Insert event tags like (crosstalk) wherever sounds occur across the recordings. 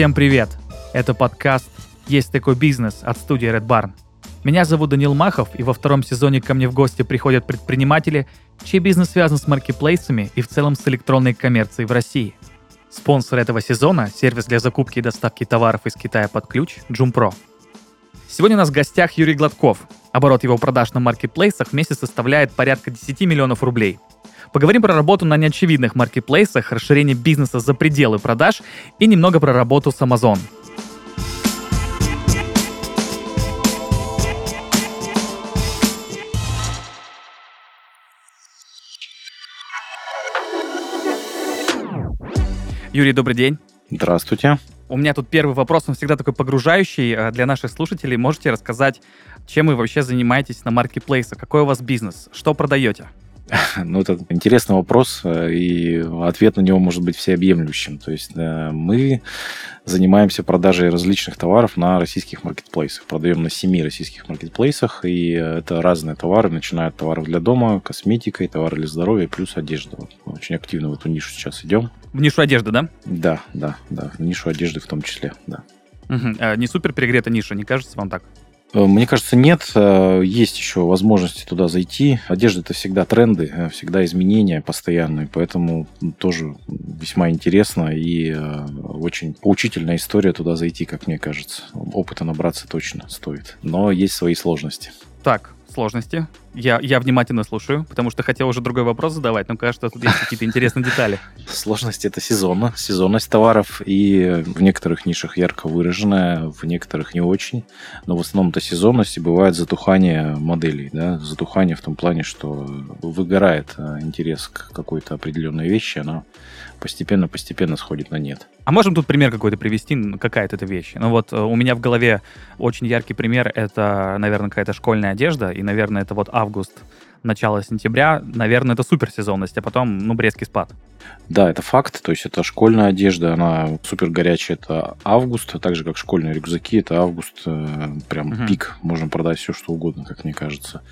Всем привет! Это подкаст «Есть такой бизнес» от студии Red Barn. Меня зовут Данил Махов, и во втором сезоне ко мне в гости приходят предприниматели, чей бизнес связан с маркетплейсами и в целом с электронной коммерцией в России. Спонсор этого сезона – сервис для закупки и доставки товаров из Китая под ключ Джумпро. Сегодня у нас в гостях Юрий Гладков. Оборот его продаж на маркетплейсах в месяц составляет порядка 10 миллионов рублей – Поговорим про работу на неочевидных маркетплейсах, расширение бизнеса за пределы продаж и немного про работу с Amazon. Юрий, добрый день. Здравствуйте. У меня тут первый вопрос, он всегда такой погружающий э, для наших слушателей. Можете рассказать, чем вы вообще занимаетесь на маркетплейсах? Какой у вас бизнес? Что продаете? (laughs) Ну, это интересный вопрос, э, и ответ на него может быть всеобъемлющим. То есть мы занимаемся продажей различных товаров на российских маркетплейсах. Продаем на семи российских маркетплейсах, и это разные товары, начиная от товаров для дома, косметика, товары для здоровья, плюс одежда. очень активно в эту нишу сейчас идем. В нишу одежды, да? Да, да, да, в нишу одежды в том числе, да. Угу. Не супер перегретая ниша, не кажется вам так? Э, мне кажется, нет. Э, есть еще возможности туда зайти. Одежда это всегда тренды, э, всегда изменения постоянные, поэтому тоже весьма интересно и очень поучительная история туда зайти, как мне кажется. Опыта набраться точно стоит. Но есть свои сложности. Так, сложности. Я, я внимательно слушаю, потому что хотел уже другой вопрос задавать, но кажется, тут есть какие-то интересные детали. Сложность это сезонно, сезонность товаров, и в некоторых нишах ярко выраженная, в некоторых не очень. Но в основном это сезонность и бывает затухание моделей, да, затухание в том плане, что выгорает э, интерес к какой-то определенной вещи, она постепенно-постепенно сходит на нет. А можем тут пример какой-то привести, какая-то эта вещь? Ну вот э, у меня в голове очень яркий пример, это, наверное, какая-то школьная одежда, и, наверное, это вот август, начало сентября, наверное, это суперсезонность, а потом, ну, резкий спад. Да, это факт. То есть это школьная одежда, она супер горячая, это август, а так же как школьные рюкзаки, это август, э, прям угу. пик, можно продать все что угодно, как мне кажется.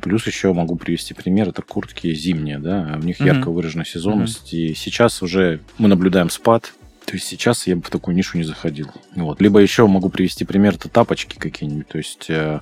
Плюс еще могу привести пример, это куртки зимние, да, у них угу. ярко выраженная сезонность, угу. и сейчас уже мы наблюдаем спад, то есть сейчас я бы в такую нишу не заходил. Вот. Либо еще могу привести пример, это тапочки какие-нибудь. То есть э,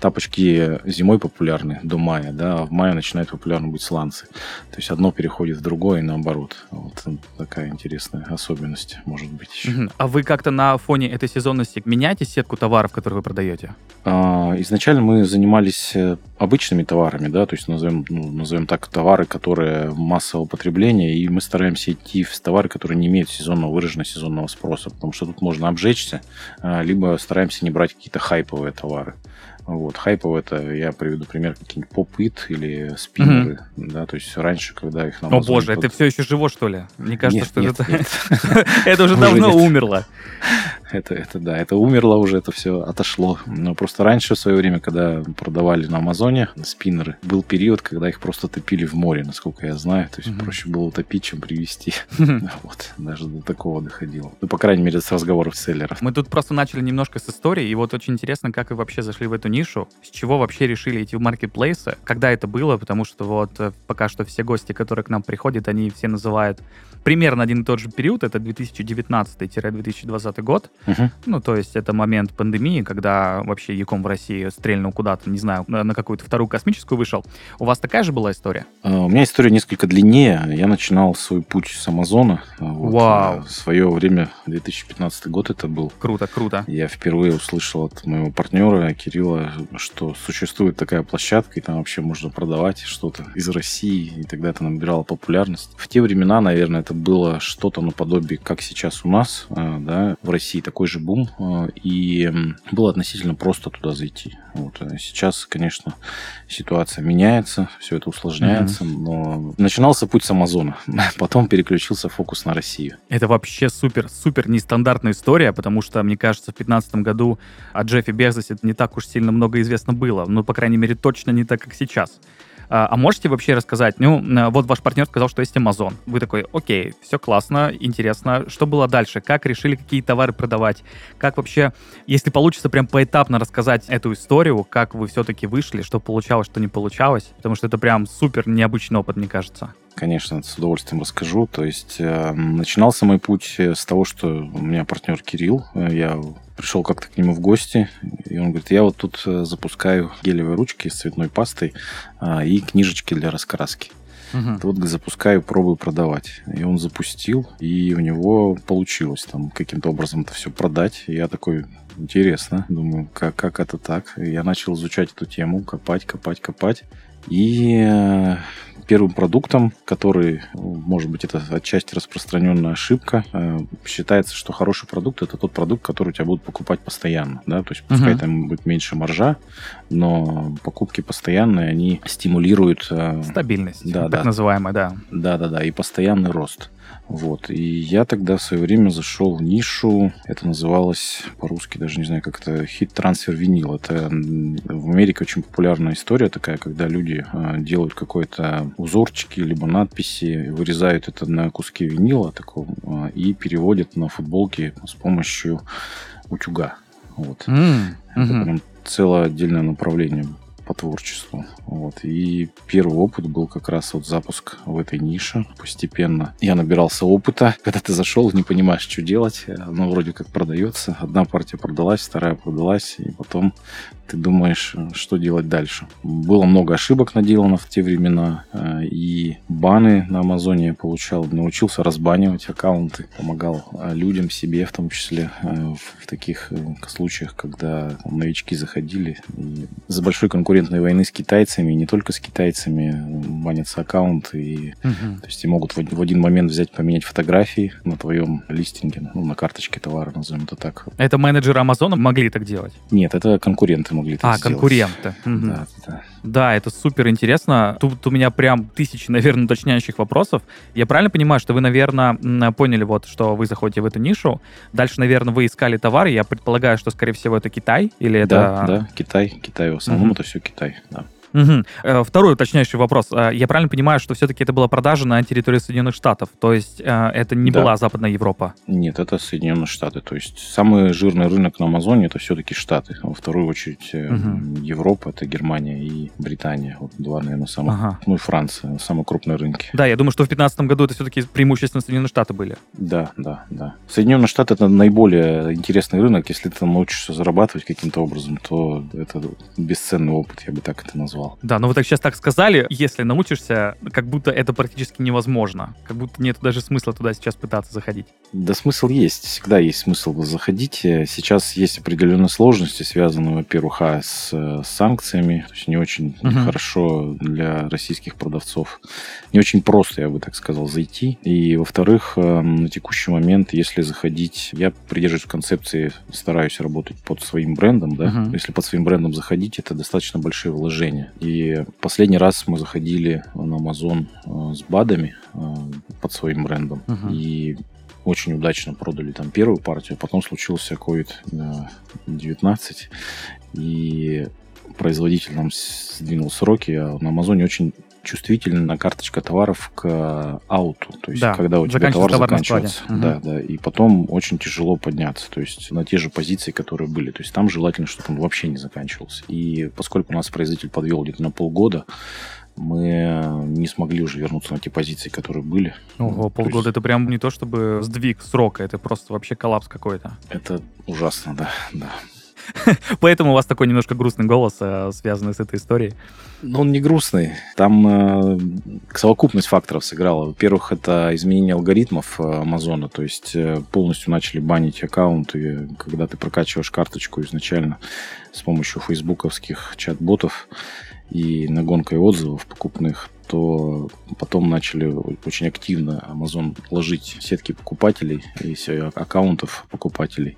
тапочки зимой популярны до мая, да, а в мае начинают популярны быть сланцы. То есть одно переходит в другое и наоборот. Вот такая интересная особенность может быть еще. А вы как-то на фоне этой сезонности меняете сетку товаров, которые вы продаете? А, изначально мы занимались э, обычными товарами, да, то есть назовем, ну, назовем так товары, которые массового потребления, и мы стараемся идти в товары, которые не имеют сезонного выражения выраженно сезонного спроса, потому что тут можно обжечься, а, либо стараемся не брать какие-то хайповые товары. Вот, хайповые это, я приведу пример, какие-нибудь поп-ит или спиннеры, mm-hmm. да, то есть раньше, когда их на О боже, под... это все еще живо, что ли? Мне кажется, нет, что нет, это... (laughs) это уже давно умерло. Это, это да, это умерло уже, это все отошло. Но просто раньше, в свое время, когда продавали на Амазоне спиннеры, был период, когда их просто топили в море, насколько я знаю. То есть mm-hmm. проще было утопить, чем привезти. (laughs) Вот, даже до такого доходило. Ну, по крайней мере, с разговоров селлеров. Мы тут просто начали немножко с истории, и вот очень интересно, как вы вообще зашли в эту нишу, с чего вообще решили идти в маркетплейсы, когда это было, потому что вот э, пока что все гости, которые к нам приходят, они все называют примерно один и тот же период, это 2019-2020 год. Угу. Ну, то есть это момент пандемии, когда вообще Яком в России стрельнул куда-то, не знаю, на, какую-то вторую космическую вышел. У вас такая же была история? А, у меня история несколько длиннее. Я начинал свой путь с Амазона. Вот, Вау! В свое время, 2015 год это был. Круто, круто. Я впервые услышал от моего партнера Кирилла, что существует такая площадка, и там вообще можно продавать что-то из России, и тогда это набирало популярность. В те времена, наверное, это было что-то наподобие, как сейчас у нас, а, да, в России такой же бум, а, и было относительно просто туда зайти. Вот. А сейчас, конечно, ситуация меняется, все это усложняется, mm-hmm. но начинался путь с Амазона, (laughs) потом переключился фокус на Россию. Это вообще супер-супер нестандартная история, потому что, мне кажется, в 2015 году о Джеффе Безосе не так уж сильно много известно было, ну, по крайней мере, точно не так, как сейчас. А, а можете вообще рассказать, ну, вот ваш партнер сказал, что есть Amazon. Вы такой, окей, все классно, интересно. Что было дальше? Как решили, какие товары продавать? Как вообще, если получится прям поэтапно рассказать эту историю, как вы все-таки вышли, что получалось, что не получалось? Потому что это прям супер необычный опыт, мне кажется. конечно, с удовольствием расскажу. То есть э, начинался мой путь с того, что у меня партнер Кирилл, я пришел как-то к нему в гости, и он говорит, я вот тут запускаю гелевые ручки с цветной пастой а, и книжечки для раскраски. Угу. Вот запускаю, пробую продавать. И он запустил, и у него получилось там каким-то образом это все продать. И я такой, интересно, думаю, как, как это так? И я начал изучать эту тему, копать, копать, копать. И э, первым продуктом, который, может быть, это отчасти распространенная ошибка, э, считается, что хороший продукт это тот продукт, который у тебя будут покупать постоянно, да, то есть пускай угу. там будет меньше маржа, но покупки постоянные, они стимулируют... Э, Стабильность, да, так да. называемая, да. Да-да-да, и постоянный рост. Вот. И я тогда в свое время зашел в нишу, это называлось по-русски, даже не знаю, как это, хит-трансфер винил. Это в Америке очень популярная история такая, когда люди а, делают какой-то узорчики, либо надписи, вырезают это на куски винила такого а, и переводят на футболки с помощью утюга. Вот. Mm-hmm. Это прям целое отдельное направление по творчеству. Вот. И первый опыт был как раз вот запуск в этой нише. Постепенно я набирался опыта. Когда ты зашел, не понимаешь, что делать. Оно вроде как продается. Одна партия продалась, вторая продалась. И потом ты думаешь, что делать дальше. Было много ошибок наделано в те времена. Э, и баны на Амазоне я получал. Научился разбанивать аккаунты. Помогал э, людям, себе в том числе. Э, в таких случаях, когда новички заходили. И за большой конкурентной войны с китайцами, не только с китайцами, банятся аккаунты. И, угу. То есть и могут в один момент взять, поменять фотографии на твоем листинге, ну, на карточке товара, назовем это так. Это менеджеры Амазона могли так делать? Нет, это конкуренты могли так а, сделать. конкуренты. Угу. Да, да. Да, это супер интересно. Тут у меня прям тысячи, (laughs) наверное, уточняющих вопросов. Я правильно понимаю, что вы, наверное, поняли, вот, что вы заходите в эту нишу. Дальше, наверное, вы искали товары. Я предполагаю, что, скорее всего, это Китай или это... Да, да, Китай. Китай в основном угу. это все Китай, да. Угу. Второй уточняющий вопрос. Э, я правильно понимаю, что все-таки это была продажа на территории Соединенных Штатов? То есть э, это не да. была Западная Европа? Нет, это Соединенные Штаты. То есть самый жирный рынок на Амазоне это все-таки Штаты. Во вторую очередь угу. Европа, это Германия и Британия. Вот два, наверное, самых... Ага. Ну и Франция, самые крупные рынки. Да, я думаю, что в 2015 году это все-таки преимущественно Соединенные Штаты были. Да, да, да. Соединенные Штаты это наиболее интересный рынок. Если ты научишься зарабатывать каким-то образом, то это бесценный опыт, я бы так это назвал. Да, но вы так сейчас так сказали, если научишься, как будто это практически невозможно. Как будто нет даже смысла туда сейчас пытаться заходить. Да смысл есть, всегда есть смысл заходить. Сейчас есть определенные сложности, связанные, во-первых, а, с, с санкциями, то есть не очень uh хорошо для российских продавцов. Не очень просто, я бы так сказал, зайти. И, во-вторых, э, на текущий момент, если заходить, я придерживаюсь концепции, стараюсь работать под своим брендом, да. uh Если под своим брендом заходить, это достаточно большие вложения. И последний раз мы заходили на Amazon э, с БАДами э, под своим брендом. Uh-huh. И очень удачно продали там первую партию. Потом случился COVID-19. И производитель нам сдвинул сроки, а на Амазоне очень чувствительна карточка товаров к ауту. То есть, да, когда у тебя товар заканчивается. Угу. Да, да. И потом очень тяжело подняться. То есть, на те же позиции, которые были. То есть, там желательно, чтобы он вообще не заканчивался. И поскольку у нас производитель подвел где-то на полгода, мы не смогли уже вернуться на те позиции, которые были. Ого, полгода есть... это прям не то чтобы сдвиг срока, это просто вообще коллапс какой-то. Это ужасно, да, да. (laughs) Поэтому у вас такой немножко грустный голос, э, связанный с этой историей. Ну, он не грустный. Там э, совокупность факторов сыграла. Во-первых, это изменение алгоритмов э, Амазона, то есть э, полностью начали банить аккаунты, когда ты прокачиваешь карточку изначально с помощью фейсбуковских чат-ботов и нагонкой отзывов покупных, то потом начали очень активно Amazon ложить сетки покупателей и аккаунтов покупателей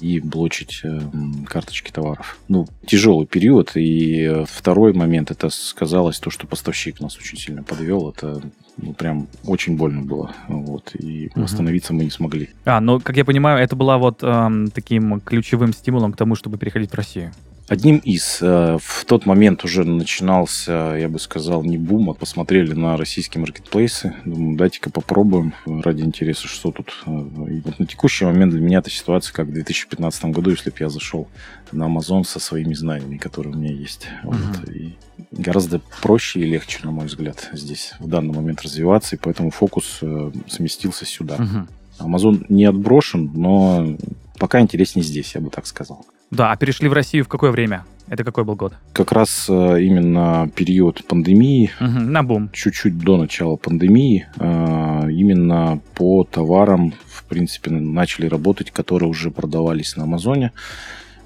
и блочить э, карточки товаров. Ну, тяжелый период. И второй момент, это сказалось то, что поставщик нас очень сильно подвел. Это ну, прям очень больно было. Вот. И угу. восстановиться мы не смогли. А, ну, как я понимаю, это была вот эм, таким ключевым стимулом к тому, чтобы переходить в Россию. Одним из. Э, в тот момент уже начинался, я бы сказал, не бум, а посмотрели на российские маркетплейсы. Думаю, дайте-ка попробуем ради интереса, что тут. Э, и вот на текущий момент для меня эта ситуация, как в 2015 году, если бы я зашел на Amazon со своими знаниями, которые у меня есть. Uh-huh. Вот. И гораздо проще и легче, на мой взгляд, здесь в данный момент развиваться, и поэтому фокус э, сместился сюда. Uh-huh. Amazon не отброшен, но пока интереснее здесь, я бы так сказал. Да, а перешли в Россию в какое время? Это какой был год? Как раз э, именно период пандемии. Угу, на бум. Чуть-чуть до начала пандемии. Э, именно по товарам, в принципе, начали работать, которые уже продавались на Амазоне.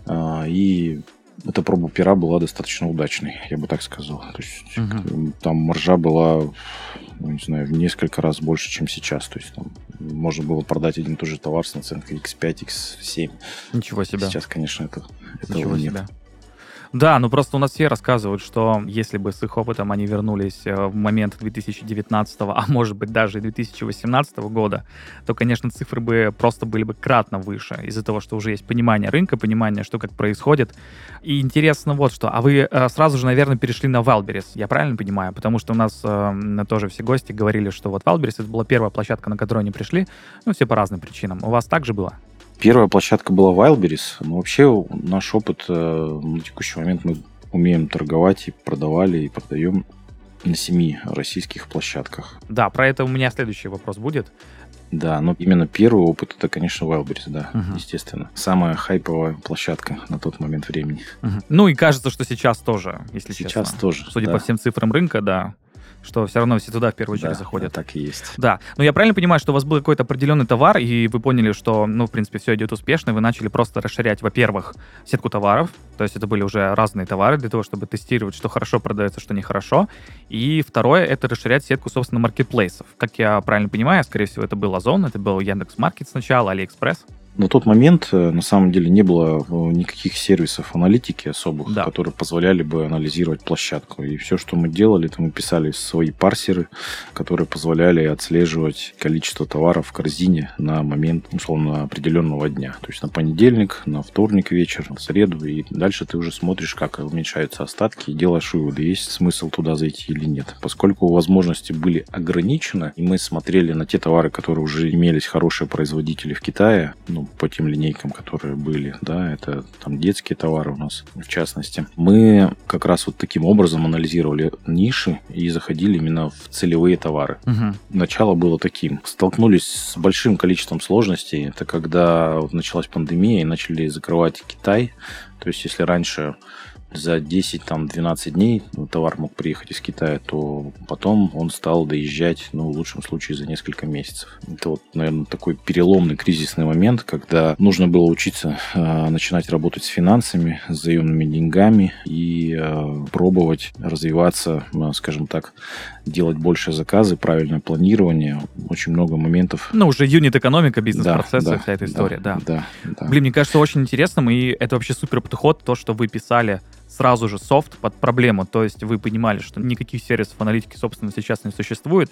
Э, и эта проба пера была достаточно удачной, я бы так сказал. То есть угу. там маржа была, ну, не знаю, в несколько раз больше, чем сейчас. То есть там можно было продать один и тот же товар с наценкой X5, X7. Ничего себе. Сейчас, конечно, это, этого Ничего нет. Себя. Да, ну просто у нас все рассказывают, что если бы с их опытом они вернулись э, в момент 2019, а может быть даже и 2018 года, то, конечно, цифры бы просто были бы кратно выше из-за того, что уже есть понимание рынка, понимание, что как происходит. И интересно вот что. А вы э, сразу же, наверное, перешли на Wildberries, я правильно понимаю? Потому что у нас э, тоже все гости говорили, что вот Wildberries это была первая площадка, на которую они пришли, ну все по разным причинам. У вас также было? Первая площадка была Wildberries, но вообще наш опыт э, на текущий момент мы умеем торговать и продавали, и продаем на семи российских площадках. Да, про это у меня следующий вопрос будет. Да, но именно первый опыт это, конечно, Wildberries, да, угу. естественно. Самая хайповая площадка на тот момент времени. Угу. Ну и кажется, что сейчас тоже, если сейчас честно. Сейчас тоже. Судя да. по всем цифрам рынка, да что все равно все туда в первую очередь да, заходят. Да, так и есть. Да. Но я правильно понимаю, что у вас был какой-то определенный товар, и вы поняли, что, ну, в принципе, все идет успешно, вы начали просто расширять, во-первых, сетку товаров, то есть это были уже разные товары для того, чтобы тестировать, что хорошо продается, что нехорошо. И второе — это расширять сетку, собственно, маркетплейсов. Как я правильно понимаю, скорее всего, это был Озон, это был Яндекс.Маркет сначала, Алиэкспресс. На тот момент, э, на самом деле, не было э, никаких сервисов аналитики особых, да. которые позволяли бы анализировать площадку. И все, что мы делали, это мы писали свои парсеры, которые позволяли отслеживать количество товаров в корзине на момент, условно, определенного дня. То есть на понедельник, на вторник вечер, на среду. И дальше ты уже смотришь, как уменьшаются остатки и делаешь выводы, есть смысл туда зайти или нет. Поскольку возможности были ограничены, и мы смотрели на те товары, которые уже имелись хорошие производители в Китае, ну, по тем линейкам, которые были, да, это там детские товары у нас, в частности. Мы как раз вот таким образом анализировали ниши и заходили именно в целевые товары. Угу. Начало было таким. Столкнулись с большим количеством сложностей. Это когда вот началась пандемия и начали закрывать Китай. То есть, если раньше за 10-12 дней ну, товар мог приехать из Китая, то потом он стал доезжать, ну, в лучшем случае, за несколько месяцев. Это вот, наверное, такой переломный кризисный момент, когда нужно было учиться э, начинать работать с финансами, с заемными деньгами и э, пробовать развиваться, э, скажем так, делать больше заказы, правильное планирование, очень много моментов. Ну, уже юнит-экономика, бизнес-процессы, да, да, вся эта история, да, да. Да, да. Блин, мне кажется, очень интересным, и это вообще супер подход, то, что вы писали сразу же софт под проблему, то есть вы понимали, что никаких сервисов аналитики, собственно, сейчас не существует,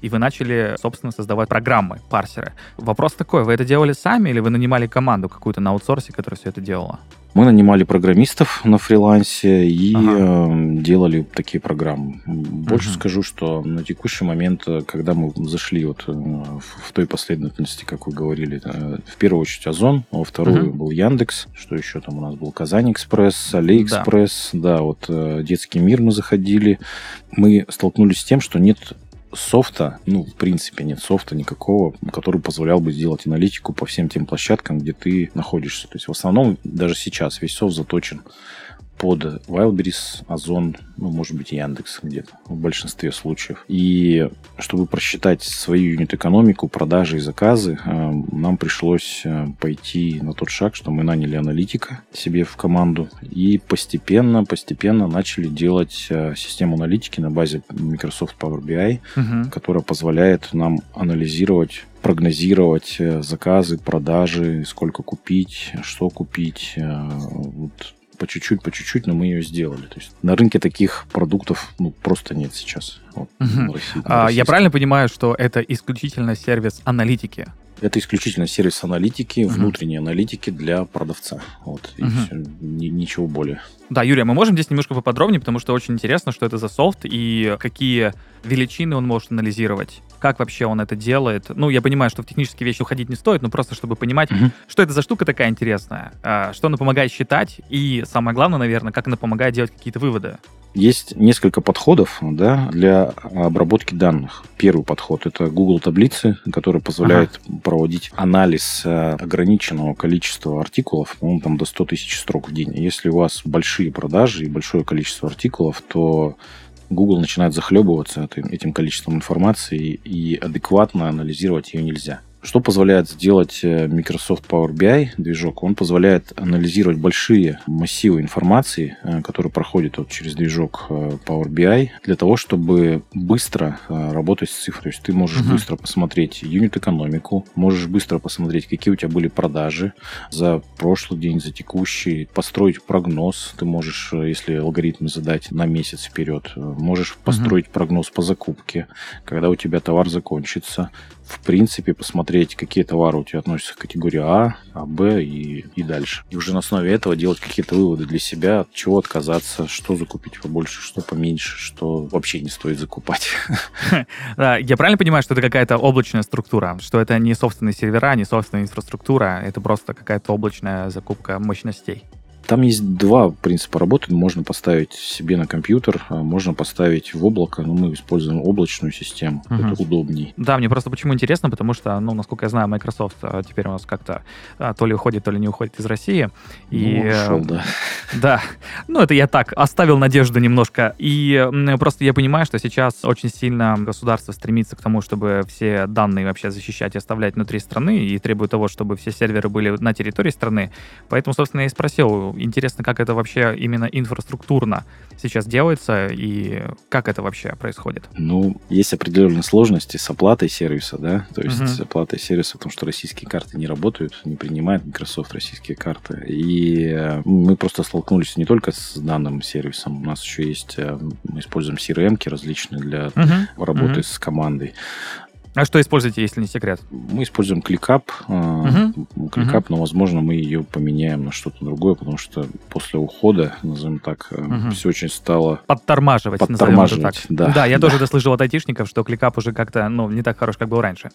и вы начали, собственно, создавать программы, парсеры. Вопрос такой, вы это делали сами или вы нанимали команду какую-то на аутсорсе, которая все это делала? Мы нанимали программистов на фрилансе и ага. э, делали такие программы. Больше угу. скажу, что на текущий момент, э, когда мы зашли вот э, в, той последовательности, как вы говорили, в первую очередь Озон, а во вторую угу. был Яндекс, что еще там у нас был КазаньЭкспресс, Алиэкспресс, да, да вот детский мир мы заходили, мы столкнулись с тем, что нет софта, ну, в принципе, нет софта никакого, который позволял бы сделать аналитику по всем тем площадкам, где ты находишься. То есть, в основном, даже сейчас весь софт заточен под Wildberries, Озон, ну, может быть, Яндекс где-то в большинстве случаев. И чтобы просчитать свою юнит-экономику, продажи и заказы, э, нам пришлось э, пойти на тот шаг, что мы наняли аналитика себе в команду и постепенно, постепенно начали делать э, систему аналитики на базе Microsoft Power BI, угу. которая позволяет нам анализировать прогнозировать заказы, продажи, сколько купить, что купить, вот по чуть-чуть, по чуть-чуть, но мы ее сделали. То есть на рынке таких продуктов ну, просто нет сейчас. Вот, угу. России, а, я правильно понимаю, что это исключительно сервис аналитики? Это исключительно сервис аналитики, угу. внутренней аналитики для продавца. Вот, и угу. все, ни, ничего более. Да, Юрий, а мы можем здесь немножко поподробнее, потому что очень интересно, что это за софт и какие величины он может анализировать, как вообще он это делает. Ну, я понимаю, что в технические вещи уходить не стоит, но просто чтобы понимать, угу. что это за штука такая интересная, а, что она помогает считать, и самое главное, наверное, как она помогает делать какие-то выводы. Есть несколько подходов да, для обработки данных. Первый подход – это Google таблицы, который позволяет ага. проводить анализ э, ограниченного количества артикулов, ну, там до 100 тысяч строк в день. Если у вас большие продажи и большое количество артикулов, то Google начинает захлебываться этим количеством информации и адекватно анализировать ее нельзя. Что позволяет сделать э, Microsoft Power BI движок? Он позволяет анализировать большие массивы информации, э, которые проходят вот через движок э, Power BI, для того, чтобы быстро работать с цифрой. То есть ты можешь uh-huh. быстро посмотреть юнит-экономику, можешь быстро посмотреть, какие у тебя были продажи за прошлый день, за текущий, построить прогноз. Ты можешь, если алгоритмы задать на месяц вперед, можешь построить uh-huh. прогноз по закупке, когда у тебя товар закончится в принципе, посмотреть, какие товары у тебя относятся к категории А, А, Б и, и дальше. И уже на основе этого делать какие-то выводы для себя, от чего отказаться, что закупить побольше, что поменьше, что вообще не стоит закупать. (laughs) Я правильно понимаю, что это какая-то облачная структура, что это не собственные сервера, не собственная инфраструктура, это просто какая-то облачная закупка мощностей? Там есть два принципа работы. Можно поставить себе на компьютер, а можно поставить в облако, но мы используем облачную систему. Угу. Это удобней. Да, мне просто почему интересно, потому что, ну, насколько я знаю, Microsoft а, теперь у нас как-то а, то ли уходит, то ли не уходит из России. И, ну, ушел, да. (laughs) Да. Ну, это я так оставил надежду немножко. И просто я понимаю, что сейчас очень сильно государство стремится к тому, чтобы все данные вообще защищать и оставлять внутри страны, и требует того, чтобы все серверы были на территории страны. Поэтому, собственно, я и спросил, интересно, как это вообще именно инфраструктурно сейчас делается и как это вообще происходит? Ну, есть определенные сложности с оплатой сервиса, да, то есть угу. с оплатой сервиса, потому что российские карты не работают, не принимает Microsoft российские карты. И э, мы просто столкнулись не только с данным сервисом, у нас еще есть, э, мы используем CRM различные для угу. работы угу. с командой. А что используете, если не секрет? Мы используем ClickUp. Угу. ClickUp, угу. но, возможно, мы ее поменяем на что-то другое, потому что после ухода, назовем так, угу. все очень стало... Подтормаживать, Подтормаживать, так. Да, да, я (laughs) да. тоже дослышал от айтишников, что ClickUp уже как-то, ну, не так хорош, как был раньше.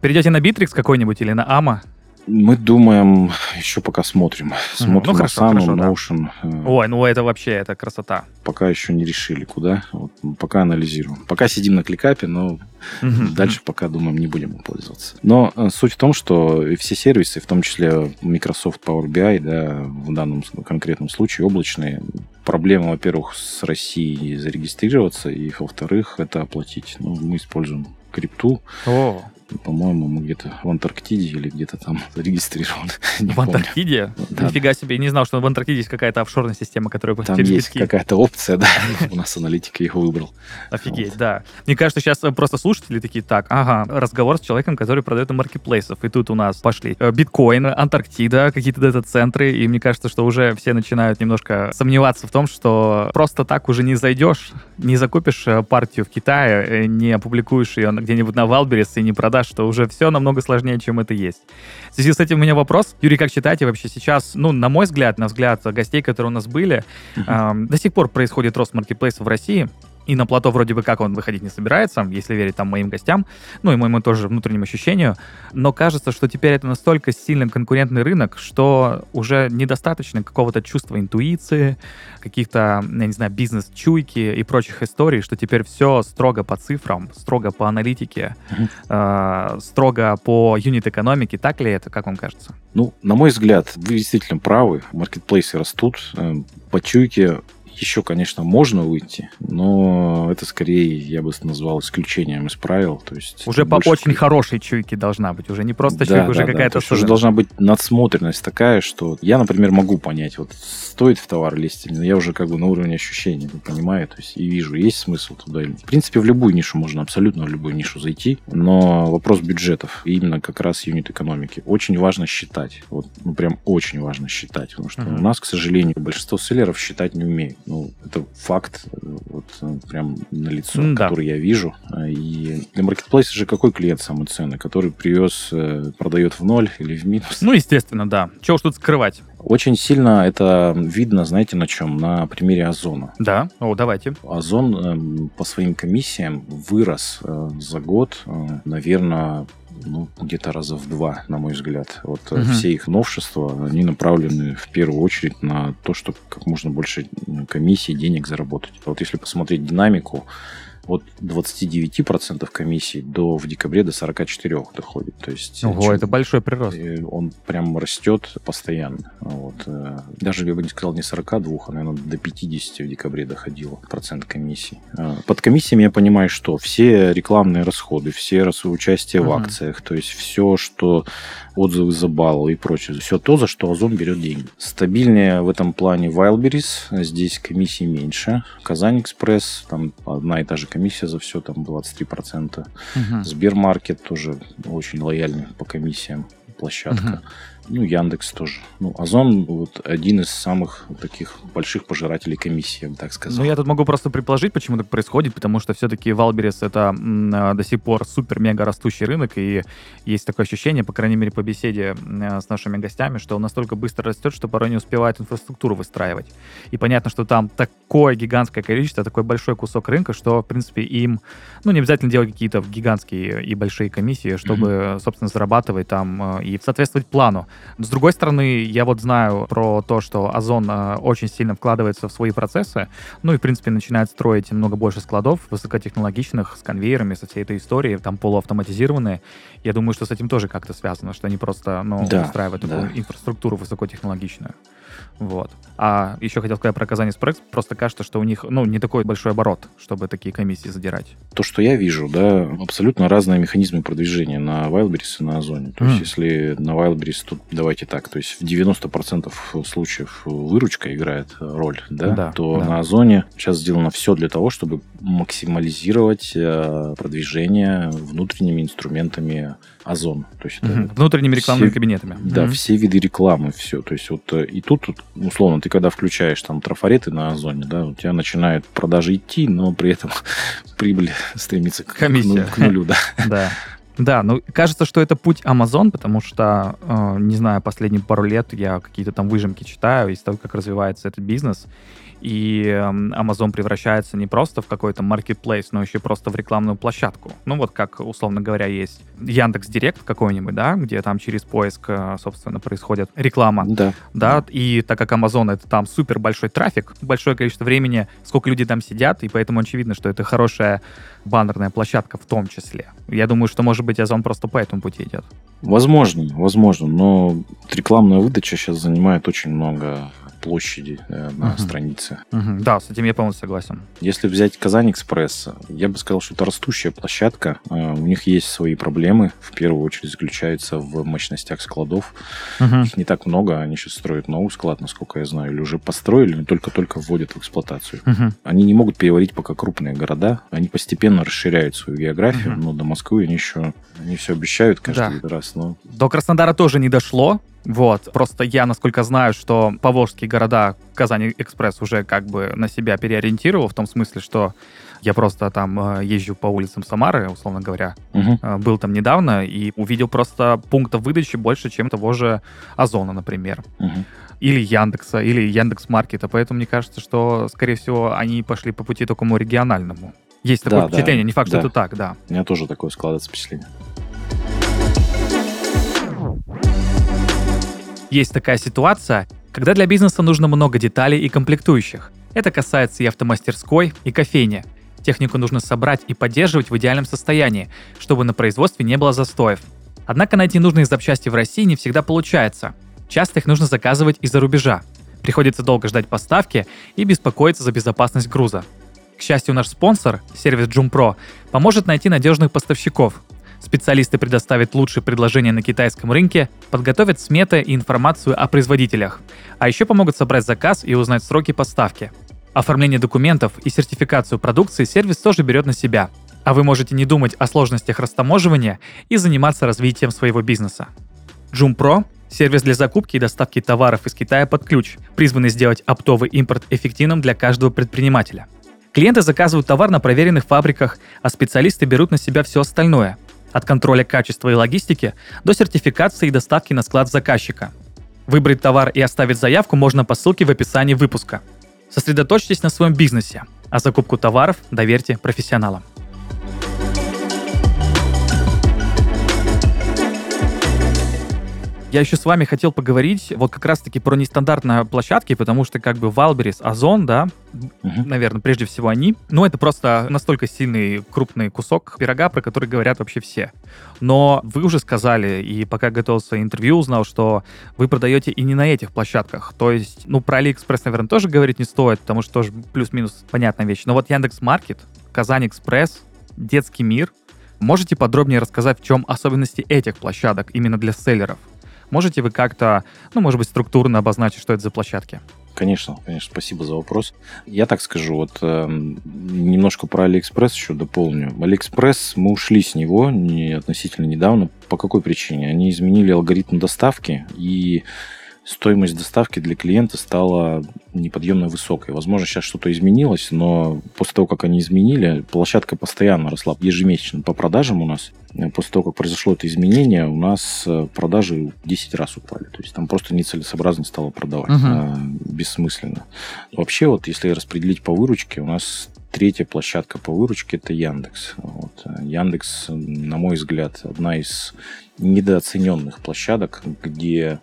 Перейдете на Bittrex какой-нибудь или на AMA, мы думаем, еще пока смотрим. Смотрим ну, Asana, Notion. Да. Ой, ну это вообще, это красота. Пока еще не решили, куда. Вот, пока анализируем. Пока сидим на кликапе, но угу. дальше пока, думаем, не будем пользоваться. Но э, суть в том, что все сервисы, в том числе Microsoft Power BI, да, в данном конкретном случае облачные, проблема, во-первых, с Россией зарегистрироваться, и, во-вторых, это оплатить. Ну, мы используем крипту. О. По-моему, мы где-то в Антарктиде или где-то там (laughs) зарегистрированы. в Антарктиде? Да. Нифига себе, я не знал, что в Антарктиде есть какая-то офшорная система, которая Там через есть какая-то опция, да. (laughs) У нас аналитик его выбрал. Офигеть, да. Мне кажется, сейчас просто слушатели такие, так, ага, разговор с человеком, который продает на маркетплейсов. И тут у нас пошли э, биткоин, Антарктида, какие-то дата-центры. И мне кажется, что уже все начинают немножко сомневаться в том, что просто так уже не зайдешь, не закупишь э, партию в Китае, э, не опубликуешь ее где-нибудь на Wildberries и не продашь да, что уже все намного сложнее, чем это есть. В связи с этим у меня вопрос. Юрий, как считаете вообще сейчас, ну, на мой взгляд, на взгляд гостей, которые у нас были, э, до сих пор происходит рост маркетплейсов в России. И на плато вроде бы как он выходить не собирается, если верить там моим гостям, ну и моему тоже внутреннему ощущению. Но кажется, что теперь это настолько сильно конкурентный рынок, что уже недостаточно какого-то чувства интуиции, каких-то, я не знаю, бизнес-чуйки и прочих историй, что теперь все строго по цифрам, строго по аналитике, э, строго по юнит-экономике. Так ли это, как вам кажется? Ну, на мой взгляд, вы действительно правы. Маркетплейсы растут. Э, по чуйке еще, конечно, можно выйти, но это скорее, я бы назвал, исключением из правил. То есть уже по больше... очень хорошей чуйке должна быть, уже не просто да, чуйка, да, уже да, какая-то... уже должна быть надсмотренность такая, что я, например, могу понять, вот стоит в товар лезть или нет, я уже как бы на уровне ощущений понимаю, то есть и вижу, есть смысл туда или нет. В принципе, в любую нишу можно абсолютно в любую нишу зайти, но вопрос бюджетов, именно как раз юнит экономики, очень важно считать, вот, ну прям очень важно считать, потому что uh-huh. у нас, к сожалению, большинство селлеров считать не умеют. Ну, это факт, вот прям на лицо, да. который я вижу. И для маркетплейса же какой клиент самый ценный? Который привез, э, продает в ноль или в минус? Ну, естественно, да. Чего уж тут скрывать? Очень сильно это видно, знаете, на чем? На примере Озона. Да, о, давайте. Озон э, по своим комиссиям вырос э, за год, э, наверное, ну, где-то раза в два, на мой взгляд. Вот угу. все их новшества, они направлены в первую очередь на то, чтобы как можно больше комиссий, денег заработать. Вот если посмотреть динамику, от 29% комиссий до в декабре до 44 доходит. То есть, Ого, чем, это большой прирост. Он прям растет постоянно. Вот. Э, даже, я бы не сказал, не 42, а, наверное, до 50 в декабре доходило процент комиссий. Э, под комиссиями я понимаю, что все рекламные расходы, все участие в акциях, то есть все, что отзывы за балл и прочее. Все то, за что Озон берет деньги. Стабильнее в этом плане Wildberries. Здесь комиссии меньше. КазаньЭкспресс, там одна и та же комиссия за все, там 23%. Угу. Сбермаркет тоже очень лояльный по комиссиям площадка. Угу. Ну, Яндекс тоже. Ну, Озон вот один из самых таких больших пожирателей комиссии, я бы так сказал. Ну, я тут могу просто предположить, почему так происходит, потому что все-таки Wildberries это а, до сих пор супер-мега растущий рынок, и есть такое ощущение, по крайней мере, по беседе с нашими гостями, что он настолько быстро растет, что порой не успевает инфраструктуру выстраивать. И понятно, что там такое гигантское количество, такой большой кусок рынка, что, в принципе, им, ну, не обязательно делать какие-то гигантские и большие комиссии, чтобы, mm-hmm. собственно, зарабатывать там а, и соответствовать плану. С другой стороны, я вот знаю про то, что Озон э, очень сильно вкладывается в свои процессы, ну и, в принципе, начинает строить много больше складов высокотехнологичных, с конвейерами, со всей этой историей, там полуавтоматизированные. Я думаю, что с этим тоже как-то связано, что они просто, ну, да, устраивают такую да. инфраструктуру высокотехнологичную. Вот. А еще хотел сказать про Казань Экспресс. Просто кажется, что у них, ну, не такой большой оборот, чтобы такие комиссии задирать. То, что я вижу, да, абсолютно разные механизмы продвижения на Wildberries и на Озоне. То mm. есть, если на Wildberries, тут давайте так, то есть в 90% случаев выручка играет роль, да, да то да. на Озоне сейчас сделано все для того, чтобы максимализировать э, продвижение внутренними инструментами Озон. То есть это Внутренними рекламными все, кабинетами. Да, угу. все виды рекламы, все. То есть вот э, и тут, условно, ты когда включаешь там трафареты на Озоне, да, у тебя начинают продажи идти, но при этом (laughs) прибыль стремится к, Комиссия. к, к нулю, да. (laughs) Да. Да, ну кажется, что это путь Amazon, потому что, э, не знаю, последние пару лет я какие-то там выжимки читаю из того, как развивается этот бизнес и Amazon превращается не просто в какой-то marketplace, но еще просто в рекламную площадку. Ну вот как, условно говоря, есть Яндекс Директ какой-нибудь, да, где там через поиск, э, собственно, происходит реклама. Да. Да, и так как Amazon это там супер большой трафик, большое количество времени, сколько людей там сидят, и поэтому очевидно, что это хорошая баннерная площадка в том числе. Я думаю, что, может быть, Озон просто по этому пути идет. Возможно, возможно, но рекламная выдача сейчас занимает очень много площади э, на uh-huh. странице. Uh-huh. Да, с этим я полностью согласен. Если взять Казань Экспресс, я бы сказал, что это растущая площадка. Э, у них есть свои проблемы. В первую очередь заключаются в мощностях складов. Uh-huh. Их не так много. Они сейчас строят новый склад, насколько я знаю, или уже построили, но только-только вводят в эксплуатацию. Uh-huh. Они не могут переварить пока крупные города. Они постепенно расширяют свою географию, uh-huh. но до Москвы они еще они все обещают каждый да. раз. Но... До Краснодара тоже не дошло. Вот, просто я, насколько знаю, что поволжские города Казани Экспресс уже как бы на себя переориентировал, в том смысле, что я просто там э, езжу по улицам Самары, условно говоря. Угу. Был там недавно и увидел просто пунктов выдачи больше, чем того же Озона, например. Угу. Или Яндекса, или Яндекс Маркета. Поэтому мне кажется, что, скорее всего, они пошли по пути такому региональному. Есть такое да, впечатление, да, не факт, да. что это так, да. У меня тоже такое складывается впечатление. Есть такая ситуация, когда для бизнеса нужно много деталей и комплектующих. Это касается и автомастерской, и кофейни. Технику нужно собрать и поддерживать в идеальном состоянии, чтобы на производстве не было застоев. Однако найти нужные запчасти в России не всегда получается. Часто их нужно заказывать из-за рубежа. Приходится долго ждать поставки и беспокоиться за безопасность груза. К счастью, наш спонсор, сервис JoomPro, поможет найти надежных поставщиков, Специалисты предоставят лучшие предложения на китайском рынке, подготовят сметы и информацию о производителях, а еще помогут собрать заказ и узнать сроки поставки. Оформление документов и сертификацию продукции сервис тоже берет на себя, а вы можете не думать о сложностях растаможивания и заниматься развитием своего бизнеса. JoomPro – сервис для закупки и доставки товаров из Китая под ключ, призванный сделать оптовый импорт эффективным для каждого предпринимателя – Клиенты заказывают товар на проверенных фабриках, а специалисты берут на себя все остальное. От контроля качества и логистики до сертификации и доставки на склад заказчика. Выбрать товар и оставить заявку можно по ссылке в описании выпуска. Сосредоточьтесь на своем бизнесе, а закупку товаров доверьте профессионалам. Я еще с вами хотел поговорить вот как раз-таки про нестандартные площадки, потому что как бы Валберис, Озон, да, угу. наверное, прежде всего они, ну это просто настолько сильный крупный кусок пирога, про который говорят вообще все. Но вы уже сказали, и пока готовился интервью, узнал, что вы продаете и не на этих площадках. То есть, ну про Алиэкспресс, наверное, тоже говорить не стоит, потому что тоже плюс-минус понятная вещь. Но вот Яндекс Маркет, КазаньЭкспресс, Детский мир, Можете подробнее рассказать, в чем особенности этих площадок именно для селлеров? Можете вы как-то, ну, может быть, структурно обозначить, что это за площадки? Конечно, конечно, спасибо за вопрос. Я так скажу, вот э, немножко про Алиэкспресс еще дополню. Алиэкспресс, мы ушли с него не, относительно недавно. По какой причине? Они изменили алгоритм доставки, и стоимость доставки для клиента стала неподъемно высокой. Возможно, сейчас что-то изменилось, но после того, как они изменили, площадка постоянно росла ежемесячно по продажам у нас. После того, как произошло это изменение, у нас э, продажи 10 раз упали. То есть там просто нецелесообразно стало продавать. Uh-huh. Бессмысленно. Вообще, вот если распределить по выручке, у нас третья площадка по выручке это Яндекс. Вот. Яндекс, на мой взгляд, одна из недооцененных площадок, где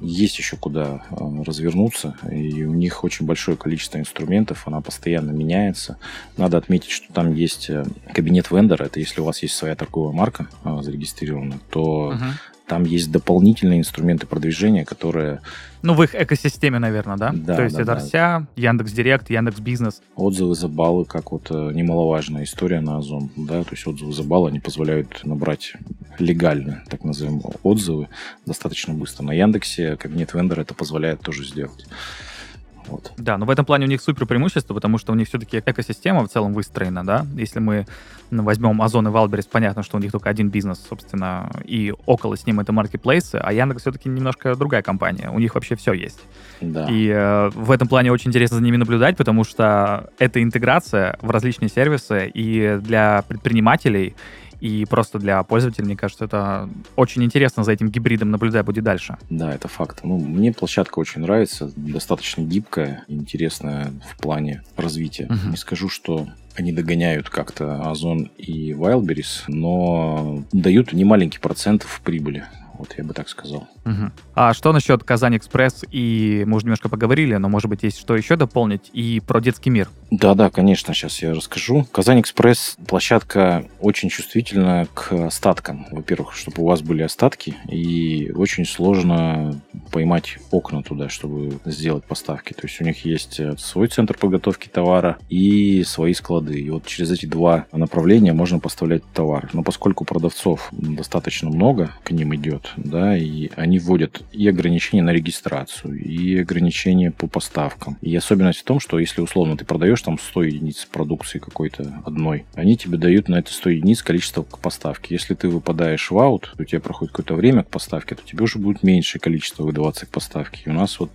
есть еще куда э, развернуться, и у них очень большое количество инструментов, она постоянно меняется. Надо отметить, что там есть э, кабинет вендора, это если у вас есть своя торговая марка э, зарегистрирована, то uh-huh. Там есть дополнительные инструменты продвижения, которые... Ну, в их экосистеме, наверное, да? да То есть да, это да. вся Яндекс Директ, Яндекс Бизнес. Отзывы за баллы, как вот э, немаловажная история на Озон, да, то есть отзывы за баллы, они позволяют набрать легально, так называемые, отзывы достаточно быстро. На Яндексе кабинет вендора это позволяет тоже сделать. Вот. Да, но в этом плане у них супер преимущество, потому что у них все-таки экосистема в целом выстроена, да. Если мы возьмем Озон и Wildberries, понятно, что у них только один бизнес, собственно, и около с ним это маркетплейсы, а Яндекс все-таки немножко другая компания. У них вообще все есть. Да. И э, в этом плане очень интересно за ними наблюдать, потому что это интеграция в различные сервисы и для предпринимателей, и просто для пользователей, мне кажется, это очень интересно за этим гибридом наблюдать будет дальше. Да, это факт. Ну, мне площадка очень нравится, достаточно гибкая, интересная в плане развития. Uh-huh. Не скажу, что они догоняют как-то Озон и Wildberries, но дают немаленький процент в прибыли. Вот я бы так сказал. Угу. А что насчет Казань Экспресс? И мы уже немножко поговорили, но, может быть, есть что еще дополнить? И про детский мир. Да-да, конечно, сейчас я расскажу. Казань Экспресс площадка очень чувствительна к остаткам. Во-первых, чтобы у вас были остатки, и очень сложно поймать окна туда, чтобы сделать поставки. То есть у них есть э, свой центр подготовки товара и свои склады. И вот через эти два направления можно поставлять товар. Но поскольку продавцов достаточно много, к ним идет, да, и они вводят и ограничения на регистрацию, и ограничения по поставкам. И особенность в том, что если условно ты продаешь там 100 единиц продукции какой-то одной, они тебе дают на это 100 единиц количество к поставке. Если ты выпадаешь в аут, у тебя проходит какое-то время к поставке, то тебе уже будет меньшее количество выдаваться к поставке. И у нас вот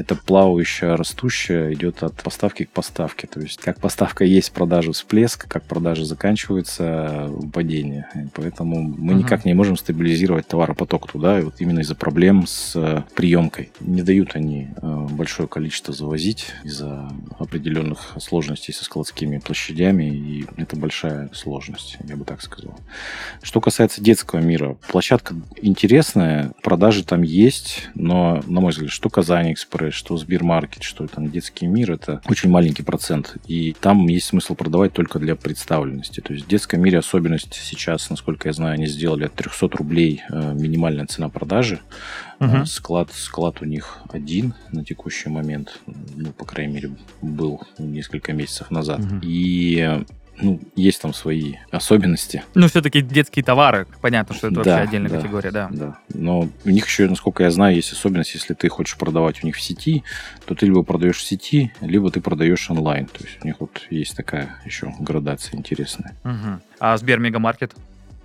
это плавающая, растущая, идет от поставки к поставке. То есть как поставка есть продажа всплеск, как продажа заканчивается падение. И поэтому мы uh-huh. никак не можем стабилизировать товаропоток туда, и вот именно из-за проблем с э, приемкой. Не дают они э, большое количество завозить из-за определенных сложностей со складскими площадями, и это большая сложность, я бы так сказал. Что касается детского мира, площадка интересная, продажи там есть, но, на мой взгляд, что Казань Экспресс, что Сбермаркет, что там детский мир, это очень маленький процент. И там есть смысл продавать только для представленности. То есть в детском мире особенность сейчас, насколько я знаю, они сделали от 300 рублей э, минимальная цена продажи. Угу. Склад, склад у них один на текущий момент, ну, по крайней мере, был несколько месяцев назад. Угу. И ну, есть там свои особенности. Ну, все-таки детские товары, понятно, что это да, вообще отдельная да, категория, да. Да, но у них еще, насколько я знаю, есть особенность, если ты хочешь продавать у них в сети, то ты либо продаешь в сети, либо ты продаешь онлайн. То есть у них вот есть такая еще градация интересная. Угу. А Сбер Мегамаркет?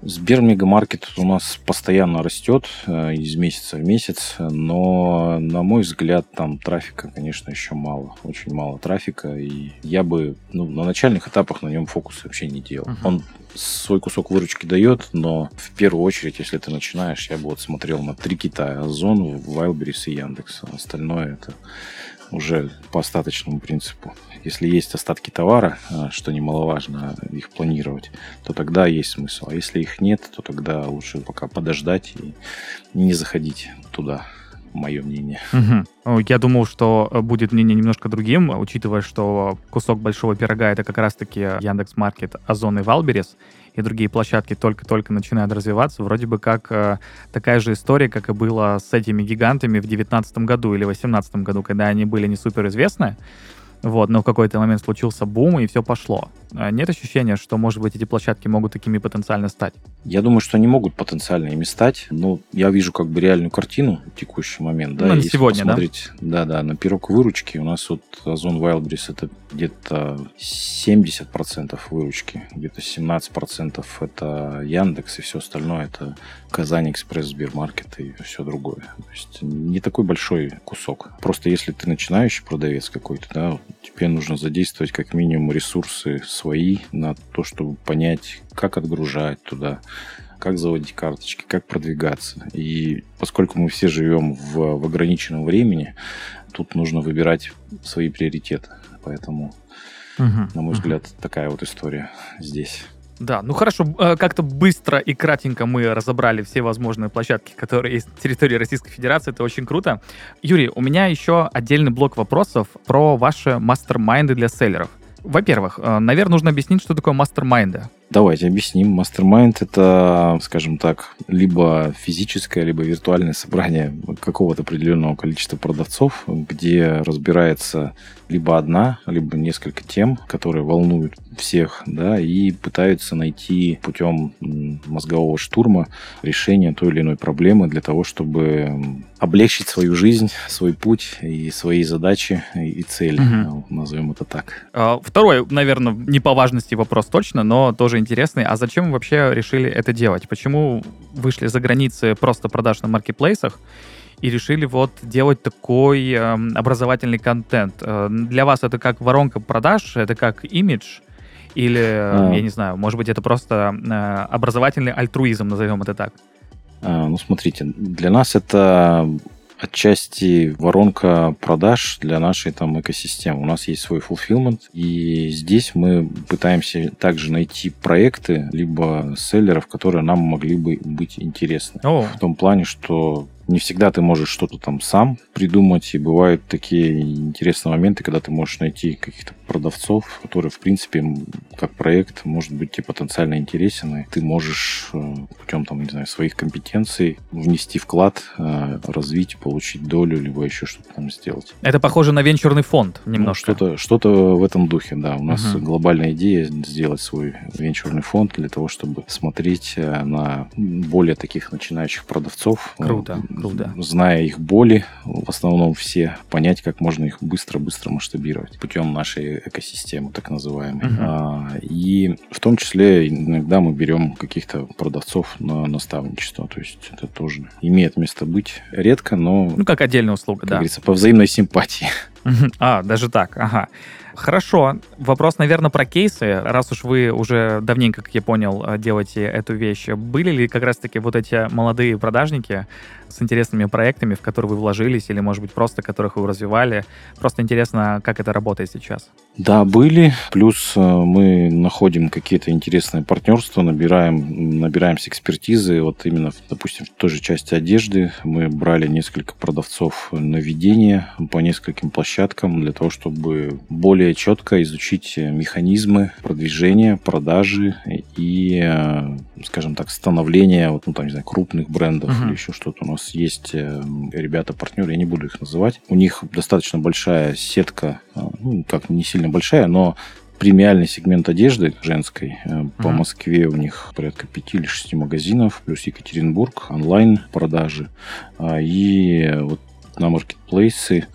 Сбер Мегамаркет у нас постоянно растет э, из месяца в месяц, но, на мой взгляд, там трафика, конечно, еще мало. Очень мало трафика, и я бы ну, на начальных этапах на нем фокус вообще не делал. Uh-huh. Он свой кусок выручки дает, но в первую очередь, если ты начинаешь, я бы вот смотрел на три кита, Озон, Wildberries и Яндекс. Остальное это уже по остаточному принципу. Если есть остатки товара, а, что немаловажно их планировать, то тогда есть смысл. А если их нет, то тогда лучше пока подождать и не заходить туда мое мнение. Угу. Я думал, что будет мнение немножко другим, учитывая, что кусок большого пирога это как раз-таки Яндекс Маркет, Озон и Wildberries и другие площадки только-только начинают развиваться, вроде бы как э, такая же история, как и было с этими гигантами в 2019 году или 2018 году, когда они были не супер известны, вот, но в какой-то момент случился бум, и все пошло. А нет ощущения, что, может быть, эти площадки могут такими потенциально стать? Я думаю, что они могут потенциально ими стать. Но я вижу как бы реальную картину в текущий момент. Да, ну, на сегодня, посмотреть, да? Да, да, на пирог выручки у нас вот Озон Wildberries это где-то 70% выручки, где-то 17% это Яндекс, и все остальное это Казань Экспресс, Сбермаркет и все другое. То есть не такой большой кусок. Просто если ты начинающий продавец какой-то, да, тебе нужно задействовать как минимум ресурсы свои на то, чтобы понять, как отгружать туда, как заводить карточки, как продвигаться. И поскольку мы все живем в, в ограниченном времени, тут нужно выбирать свои приоритеты. Поэтому, угу, на мой угу. взгляд, такая вот история здесь. Да, ну хорошо, э, как-то быстро и кратенько мы разобрали все возможные площадки, которые есть на территории Российской Федерации. Это очень круто. Юрий, у меня еще отдельный блок вопросов про ваши мастер-майнды для селлеров. Во-первых, э, наверное, нужно объяснить, что такое мастер-майнды. Давайте объясним. Мастер-майнд это, скажем так, либо физическое, либо виртуальное собрание какого-то определенного количества продавцов, где разбирается либо одна, либо несколько тем, которые волнуют всех, да, и пытаются найти путем мозгового штурма решение той или иной проблемы для того, чтобы облегчить свою жизнь, свой путь и свои задачи и цели, угу. назовем это так. А, второй, наверное, не по важности вопрос точно, но тоже интересный. А зачем вы вообще решили это делать? Почему вышли за границы просто продаж на маркетплейсах и решили вот делать такой э, образовательный контент. Э, для вас это как воронка продаж, это как имидж, или, а. я не знаю, может быть, это просто э, образовательный альтруизм, назовем это так? А, ну, смотрите, для нас это отчасти воронка продаж для нашей там экосистемы. У нас есть свой fulfillment, и здесь мы пытаемся также найти проекты, либо селлеров, которые нам могли бы быть интересны. Oh. В том плане, что не всегда ты можешь что-то там сам придумать, и бывают такие интересные моменты, когда ты можешь найти каких-то продавцов, которые, в принципе, как проект, может быть тебе потенциально интересен, и ты можешь э, путем, там, не знаю, своих компетенций внести вклад, э, развить, получить долю, либо еще что-то там сделать. Это похоже на венчурный фонд ну, немножко. Ну, что-то, что-то в этом духе, да. У нас uh-huh. глобальная идея сделать свой венчурный фонд для того, чтобы смотреть э, на более таких начинающих продавцов. Круто Круто. зная их боли, в основном все, понять, как можно их быстро-быстро масштабировать путем нашей экосистемы, так называемой. Uh-huh. А, и в том числе иногда мы берем каких-то продавцов на наставничество. То есть это тоже имеет место быть редко, но... Ну, как отдельная услуга, как да. говорится, по взаимной симпатии. А, даже так, ага. Хорошо. Вопрос, наверное, про кейсы. Раз уж вы уже давненько, как я понял, э, делаете эту вещь, были ли как раз-таки вот эти молодые продажники с интересными проектами, в которые вы вложились, или, может быть, просто которых вы развивали? Просто интересно, как это работает сейчас. Да, были. Плюс э, мы находим какие-то интересные партнерства, набираем, набираемся экспертизы. Вот именно, допустим, в той же части одежды мы брали несколько продавцов на ведение по нескольким площадкам для того, чтобы более четко изучить механизмы продвижения, продажи и, э, скажем так, становления вот, ну, там, не знаю, крупных брендов uh-huh. или еще что-то. У нас есть э, ребята-партнеры, я не буду их называть. У них достаточно большая сетка, ну, как не сильно большая, но премиальный сегмент одежды женской. Э, по uh-huh. Москве у них порядка 5 или 6 магазинов, плюс Екатеринбург, онлайн-продажи. А, и вот на маркетплейсы,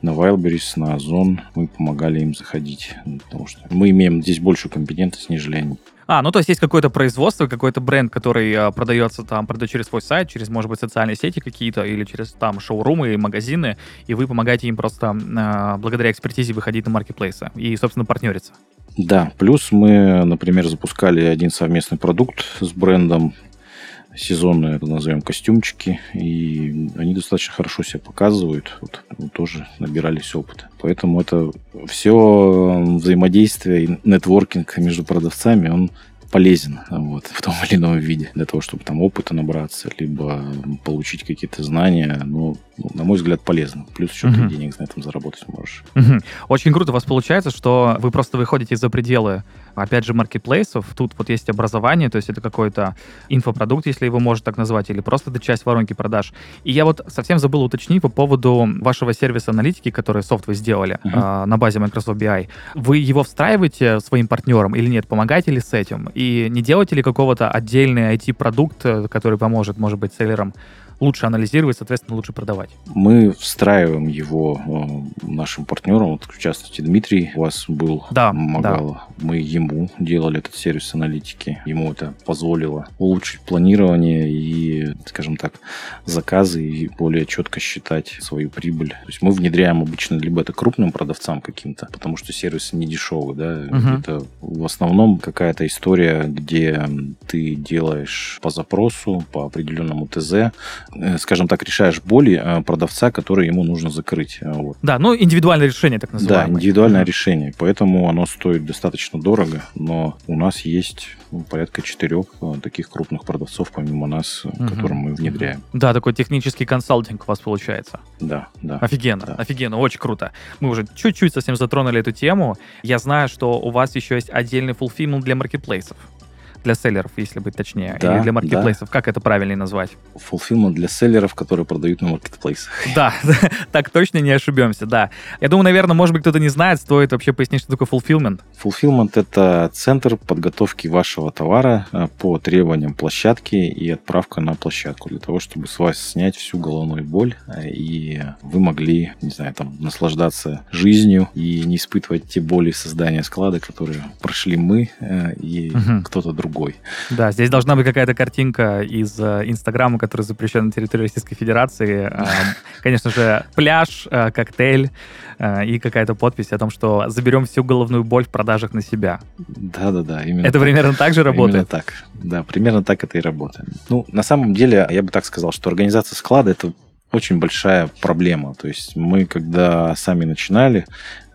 на Wildberries, на Озон мы помогали им заходить, потому что мы имеем здесь большую компетентность, нежели они. А, ну то есть есть какое-то производство, какой-то бренд, который а, продается там, продает через свой сайт, через, может быть, социальные сети какие-то, или через там шоурумы и магазины, и вы помогаете им просто а, благодаря экспертизе выходить на маркетплейсы и, собственно, партнериться. Да, плюс мы, например, запускали один совместный продукт с брендом сезонные, назовем, костюмчики, и они достаточно хорошо себя показывают, вот, тоже набирались опыта. Поэтому это все взаимодействие и нетворкинг между продавцами, он полезен вот, в том или ином виде для того, чтобы там опыта набраться, либо получить какие-то знания. Ну, на мой взгляд, полезно. Плюс еще uh-huh. ты денег на этом заработать можешь. Uh-huh. Очень круто у вас получается, что вы просто выходите за пределы, опять же, маркетплейсов. Тут вот есть образование, то есть это какой-то инфопродукт, если его можно так назвать, или просто это часть воронки продаж. И я вот совсем забыл уточнить по поводу вашего сервиса аналитики, который софт вы сделали uh-huh. э, на базе Microsoft BI. Вы его встраиваете своим партнерам или нет? Помогаете ли с этим? И не делаете ли какого-то отдельный IT-продукт, э, который поможет, может быть, селлерам лучше анализировать, соответственно, лучше продавать. Мы встраиваем его э, нашим партнерам, вот, в частности, Дмитрий у вас был, да, помогал. Мы ему делали этот сервис аналитики. Ему это позволило улучшить планирование и, скажем так, заказы и более четко считать свою прибыль. То есть мы внедряем обычно либо это крупным продавцам каким-то, потому что сервис не дешевый, да, угу. это в основном какая-то история, где ты делаешь по запросу, по определенному ТЗ, Э, скажем так, решаешь боли э, продавца, который ему нужно закрыть. Э, вот. Да, ну индивидуальное решение, так называемое. Да, индивидуальное mm-hmm. решение, поэтому оно стоит достаточно дорого, но у нас есть ну, порядка четырех таких крупных продавцов, помимо нас, mm-hmm. которым мы внедряем. Да, такой технический консалтинг у вас получается. Да, да. Офигенно, да. офигенно, очень круто. Мы уже чуть-чуть совсем затронули эту тему. Я знаю, что у вас еще есть отдельный fulfillment для маркетплейсов для селлеров, если быть точнее, да, или для маркетплейсов, да. как это правильнее назвать? Fulfillment для селлеров, которые продают на маркетплейсах. (laughs) Да, (laughs) так точно не ошибемся, да. Я думаю, наверное, может быть, кто-то не знает, стоит вообще пояснить, что такое fulfillment. Fulfillment — это центр подготовки вашего товара э, по требованиям площадки и отправка на площадку для того, чтобы с вас снять всю головную боль, э, и вы могли, не знаю, там, наслаждаться жизнью и не испытывать те боли создания склада, которые прошли мы э, и угу. кто-то другой другой. Да, здесь должна быть какая-то картинка из э, Инстаграма, который запрещен на территории Российской Федерации. (laughs) Э, конечно же, пляж, э, коктейль и какая-то подпись о том, что заберем всю головную боль в продажах на себя. Да-да-да, именно Это так. примерно так же работает? Именно так, да, примерно так это и работает. Ну, на самом деле, я бы так сказал, что организация склада — это очень большая проблема. То есть мы, когда сами начинали,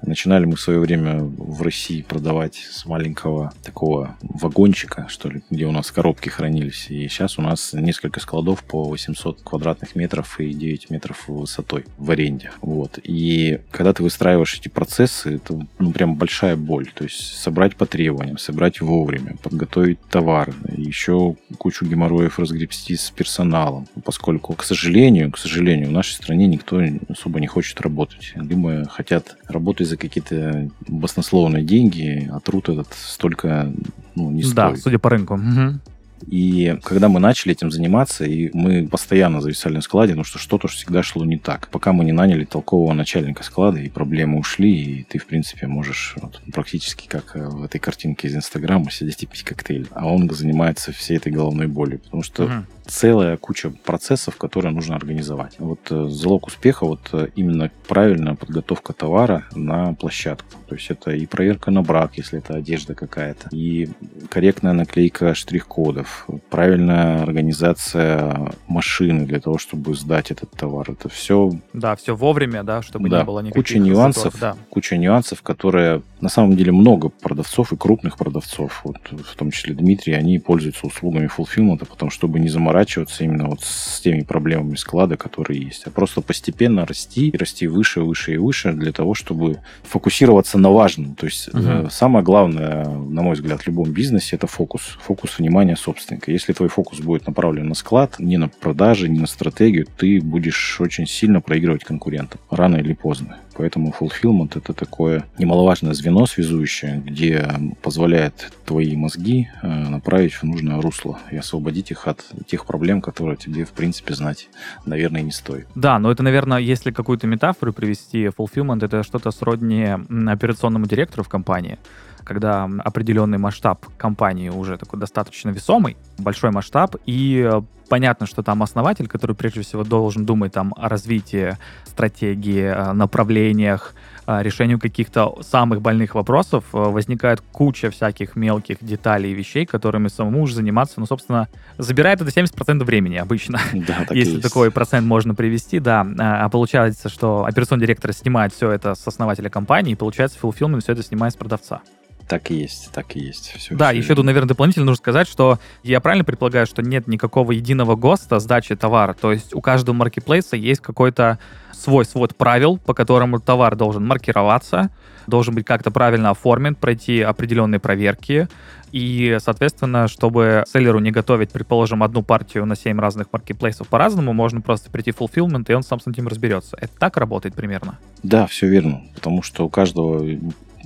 Начинали мы в свое время в России продавать с маленького такого вагончика, что ли, где у нас коробки хранились. И сейчас у нас несколько складов по 800 квадратных метров и 9 метров высотой в аренде. Вот. И когда ты выстраиваешь эти процессы, это ну, прям большая боль. То есть собрать по требованиям, собрать вовремя, подготовить товар, еще кучу геморроев разгребсти с персоналом. Поскольку, к сожалению, к сожалению, в нашей стране никто особо не хочет работать. Либо хотят работать за какие-то баснословные деньги, а труд этот столько ну, не стоит. Да, судя по рынку. Угу. И когда мы начали этим заниматься, и мы постоянно зависали на складе, ну что что-то всегда шло не так. Пока мы не наняли толкового начальника склада, и проблемы ушли, и ты, в принципе, можешь вот, практически как э, в этой картинке из Инстаграма сидеть и пить коктейль. А он занимается всей этой головной болью. Потому что угу. целая куча процессов, которые нужно организовать. Вот э, залог успеха, вот э, именно правильная подготовка товара на площадку. То есть это и проверка на брак, если это одежда какая-то, и корректная наклейка штрих-кодов, товаров, правильная организация машины для того, чтобы сдать этот товар. Это все... Да, все вовремя, да, чтобы да, не было никаких куча нюансов, да. куча нюансов, которые на самом деле много продавцов и крупных продавцов, вот, в том числе Дмитрий, они пользуются услугами фулфилмента, потому чтобы не заморачиваться именно вот с теми проблемами склада, которые есть, а просто постепенно расти, расти выше, выше и выше для того, чтобы фокусироваться на важном. То есть угу. самое главное, на мой взгляд, в любом бизнесе это фокус, фокус внимания собственника собственника. Если твой фокус будет направлен на склад, не на продажи, не на стратегию, ты будешь очень сильно проигрывать конкурентам, рано или поздно. Поэтому fulfillment это такое немаловажное звено связующее, где позволяет твои мозги э, направить в нужное русло и освободить их от тех проблем, которые тебе, в принципе, знать, наверное, не стоит. Да, но это, наверное, если какую-то метафору привести, fulfillment это что-то сродни операционному директору в компании когда определенный масштаб компании уже такой достаточно весомый, большой масштаб, и понятно, что там основатель, который прежде всего должен думать там о развитии стратегии, направлениях, решению каких-то самых больных вопросов, возникает куча всяких мелких деталей и вещей, которыми самому уже заниматься, ну, собственно, забирает это 70% времени обычно. (laughs) Да, так Если такой процент можно привести, да. А получается, что операционный директор снимает все это с основателя компании, и получается, Fulfillment все это снимает с продавца. Так и есть, так и есть. Все, да, все еще тут, наверное, дополнительно нужно сказать, что я правильно предполагаю, что нет никакого единого ГОСТа сдачи товара. То есть у каждого маркетплейса есть какой-то свой свод правил, по которому товар должен маркироваться, должен быть как-то правильно оформлен, пройти определенные проверки. И, соответственно, чтобы селлеру не готовить, предположим, одну партию на 7 разных маркетплейсов по-разному, можно просто прийти в fulfillment, и он сам с этим разберется. Это так работает примерно? Да, все верно. Потому что у каждого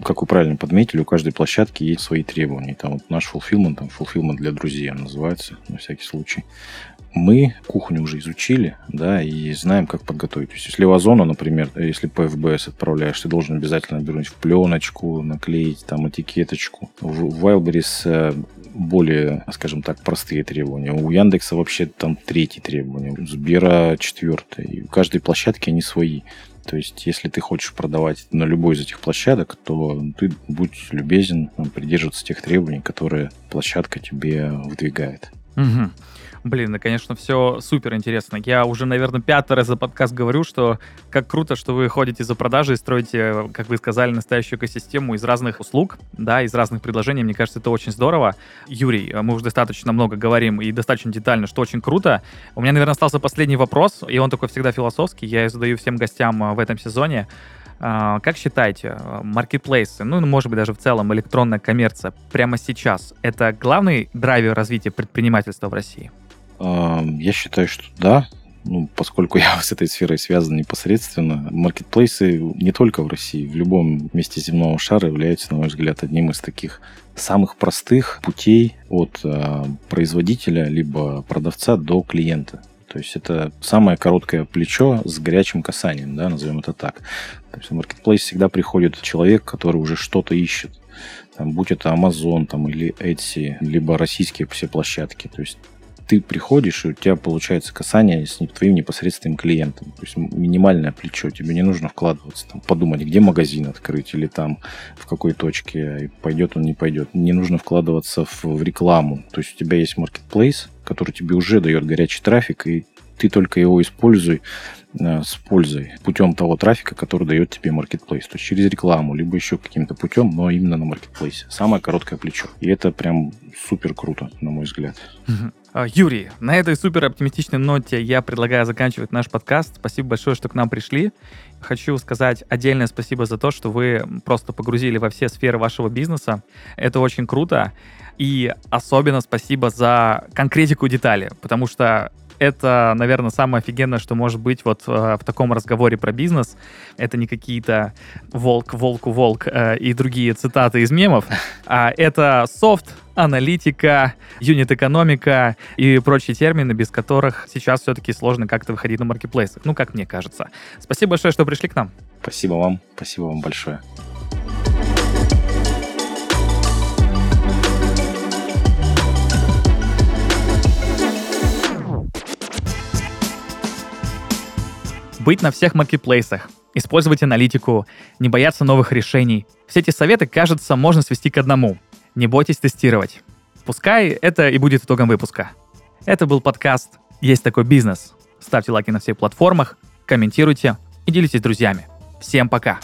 как вы правильно подметили, у каждой площадки есть свои требования. Там вот наш fulfillment, там fulfillment для друзей называется, на всякий случай. Мы кухню уже изучили, да, и знаем, как подготовить. То есть, если в Озону, например, если по FBS отправляешь, ты должен обязательно вернуть в пленочку, наклеить там этикеточку. В Wildberries э, более, скажем так, простые требования. У Яндекса вообще там третье требование, у Сбера четвертое. И у каждой площадки они свои. То есть, если ты хочешь продавать на любой из этих площадок, то ты будь любезен придерживаться тех требований, которые площадка тебе выдвигает. Угу. Блин, ну, конечно, все супер интересно. Я уже, наверное, пятый раз за подкаст говорю, что как круто, что вы ходите за продажи и строите, как вы сказали, настоящую экосистему из разных услуг, да, из разных предложений. Мне кажется, это очень здорово. Юрий, мы уже достаточно много говорим и достаточно детально, что очень круто. У меня, наверное, остался последний вопрос, и он такой всегда философский. Я задаю всем гостям э, в этом сезоне. А, как считаете, маркетплейсы, ну, может быть, даже в целом электронная коммерция прямо сейчас, это главный драйвер развития предпринимательства в России? Я считаю, что да, ну, поскольку я (laughs) с этой сферой связан непосредственно, маркетплейсы не только в России, в любом месте земного шара являются, на мой взгляд, одним из таких самых простых путей от э, производителя либо продавца до клиента. То есть это самое короткое плечо с горячим касанием, да, назовем это так. То есть в маркетплейс всегда приходит человек, который уже что-то ищет. Там, будь это Amazon там, или Etsy, либо российские все площадки. То есть ты приходишь, и у тебя получается касание с твоим непосредственным клиентом. То есть минимальное плечо. Тебе не нужно вкладываться, там, подумать, где магазин открыть или там в какой точке, пойдет он, не пойдет. Не нужно вкладываться в, в рекламу. То есть у тебя есть маркетплейс, который тебе уже дает горячий трафик, и ты только его используй Э, с пользой путем того трафика, который дает тебе маркетплейс. То есть через рекламу, либо еще каким-то путем, но именно на маркетплейсе. Самое короткое плечо. И это прям супер круто, на мой взгляд. А, Юрий, на этой супер оптимистичной ноте я предлагаю заканчивать наш подкаст. Спасибо большое, что к нам пришли. Хочу сказать отдельное спасибо за то, что вы просто погрузили во все сферы вашего бизнеса. Это очень круто. И особенно спасибо за конкретику детали, потому что это, наверное, самое офигенное, что может быть вот э, в таком разговоре про бизнес. Это не какие-то волк, волку, волк э, и другие цитаты из мемов, а это софт, аналитика, юнит-экономика и прочие термины, без которых сейчас все-таки сложно как-то выходить на маркетплейсах. Ну, как мне кажется. Спасибо большое, что пришли к нам. Спасибо вам. Спасибо вам большое. Быть на всех маркетплейсах, использовать аналитику, не бояться новых решений. Все эти советы, кажется, можно свести к одному. Не бойтесь тестировать. Пускай это и будет итогом выпуска. Это был подкаст «Есть такой бизнес». Ставьте лайки на всех платформах, комментируйте и делитесь с друзьями. Всем пока!